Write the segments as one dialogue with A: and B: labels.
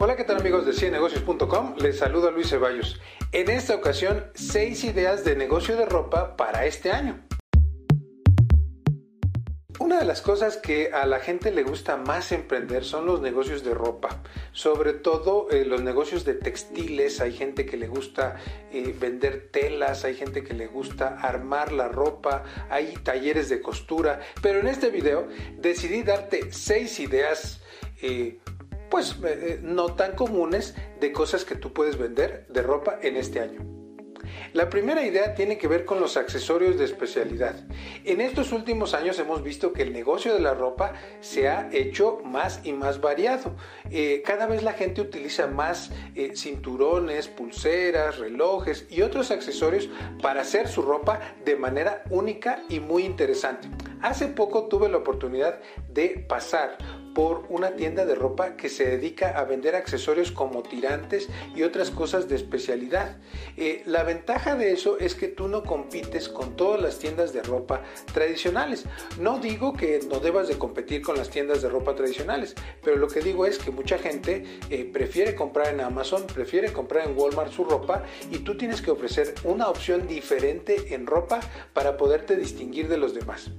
A: Hola, ¿qué tal amigos de ciennegocios.com? Les saluda Luis Ceballos. En esta ocasión, 6 ideas de negocio de ropa para este año. Una de las cosas que a la gente le gusta más emprender son los negocios de ropa, sobre todo eh, los negocios de textiles, hay gente que le gusta eh, vender telas, hay gente que le gusta armar la ropa, hay talleres de costura, pero en este video decidí darte 6 ideas eh, pues eh, no tan comunes de cosas que tú puedes vender de ropa en este año. La primera idea tiene que ver con los accesorios de especialidad. En estos últimos años hemos visto que el negocio de la ropa se ha hecho más y más variado. Eh, cada vez la gente utiliza más eh, cinturones, pulseras, relojes y otros accesorios para hacer su ropa de manera única y muy interesante. Hace poco tuve la oportunidad de pasar por una tienda de ropa que se dedica a vender accesorios como tirantes y otras cosas de especialidad. Eh, la ventaja de eso es que tú no compites con todas las tiendas de ropa tradicionales. No digo que no debas de competir con las tiendas de ropa tradicionales, pero lo que digo es que mucha gente eh, prefiere comprar en Amazon, prefiere comprar en Walmart su ropa y tú tienes que ofrecer una opción diferente en ropa para poderte distinguir de los demás.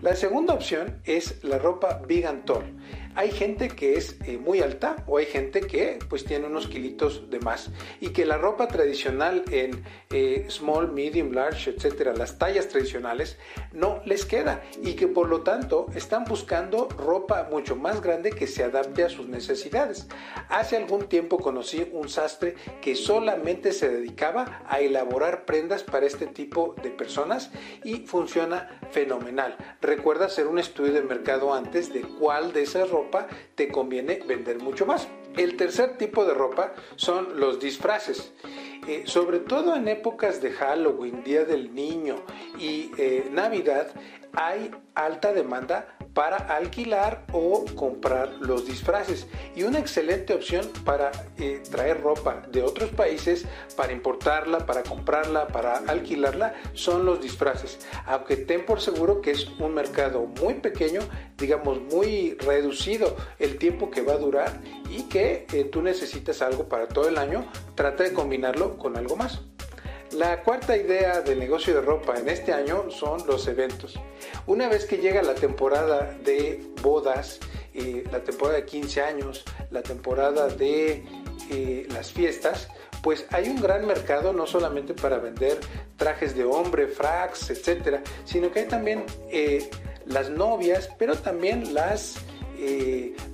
A: La segunda opción es la ropa Big and Tall hay gente que es eh, muy alta o hay gente que pues tiene unos kilitos de más y que la ropa tradicional en eh, small, medium, large, etcétera, las tallas tradicionales no les queda y que por lo tanto están buscando ropa mucho más grande que se adapte a sus necesidades. Hace algún tiempo conocí un sastre que solamente se dedicaba a elaborar prendas para este tipo de personas y funciona fenomenal. Recuerda hacer un estudio de mercado antes de cuál de esas ropas te conviene vender mucho más. El tercer tipo de ropa son los disfraces. Eh, sobre todo en épocas de Halloween, Día del Niño y eh, Navidad, hay alta demanda para alquilar o comprar los disfraces y una excelente opción para eh, traer ropa de otros países para importarla, para comprarla, para alquilarla son los disfraces. Aunque ten por seguro que es un mercado muy pequeño, digamos muy reducido el tiempo que va a durar y que eh, tú necesitas algo para todo el año, trata de combinarlo con algo más. La cuarta idea de negocio de ropa en este año son los eventos. Una vez que llega la temporada de bodas, eh, la temporada de 15 años, la temporada de eh, las fiestas, pues hay un gran mercado no solamente para vender trajes de hombre, fracs, etcétera, sino que hay también eh, las novias, pero también las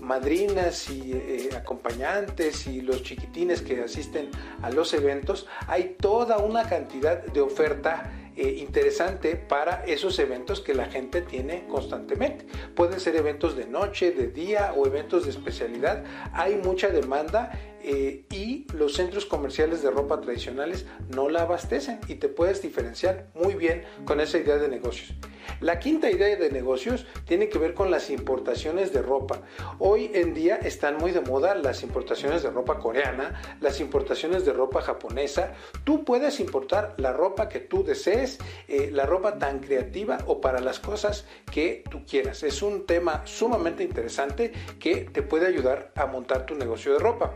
A: madrinas y acompañantes y los chiquitines que asisten a los eventos, hay toda una cantidad de oferta eh, interesante para esos eventos que la gente tiene constantemente. Pueden ser eventos de noche, de día o eventos de especialidad. Hay mucha demanda y los centros comerciales de ropa tradicionales no la abastecen y te puedes diferenciar muy bien con esa idea de negocios. La quinta idea de negocios tiene que ver con las importaciones de ropa. Hoy en día están muy de moda las importaciones de ropa coreana, las importaciones de ropa japonesa. Tú puedes importar la ropa que tú desees, eh, la ropa tan creativa o para las cosas que tú quieras. Es un tema sumamente interesante que te puede ayudar a montar tu negocio de ropa.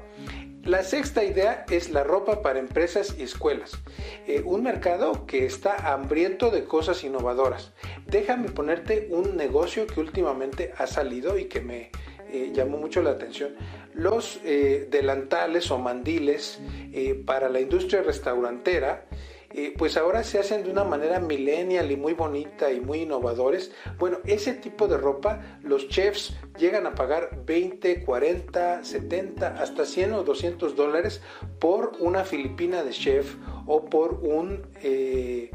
A: La sexta idea es la ropa para empresas y escuelas. Eh, un mercado que está hambriento de cosas innovadoras. Déjame ponerte un negocio que últimamente ha salido y que me eh, llamó mucho la atención. Los eh, delantales o mandiles para la industria restaurantera eh, pues ahora se hacen de una manera millennial y muy bonita y muy innovadores. Bueno, ese tipo de ropa los chefs llegan a pagar 20, 40, 70, hasta 100 o 200 dólares por una filipina de chef o por un... Eh,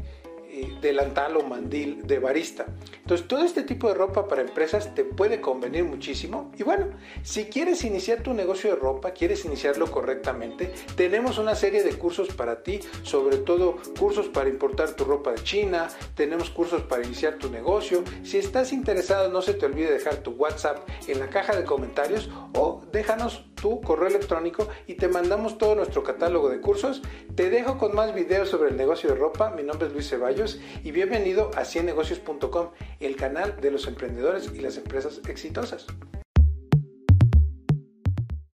A: eh, delantal o mandil de barista. Entonces, todo este tipo de ropa para empresas te puede convenir muchísimo. Y bueno, si quieres iniciar tu negocio de ropa, quieres iniciarlo correctamente, tenemos una serie de cursos para ti, sobre todo cursos para importar tu ropa de China, tenemos cursos para iniciar tu negocio. Si estás interesado, no se te olvide dejar tu WhatsApp en la caja de comentarios o déjanos tu correo electrónico y te mandamos todo nuestro catálogo de cursos. Te dejo con más videos sobre el negocio de ropa. Mi nombre es Luis Ceballos y bienvenido a ciennegocios.com, el canal de los emprendedores y las empresas exitosas.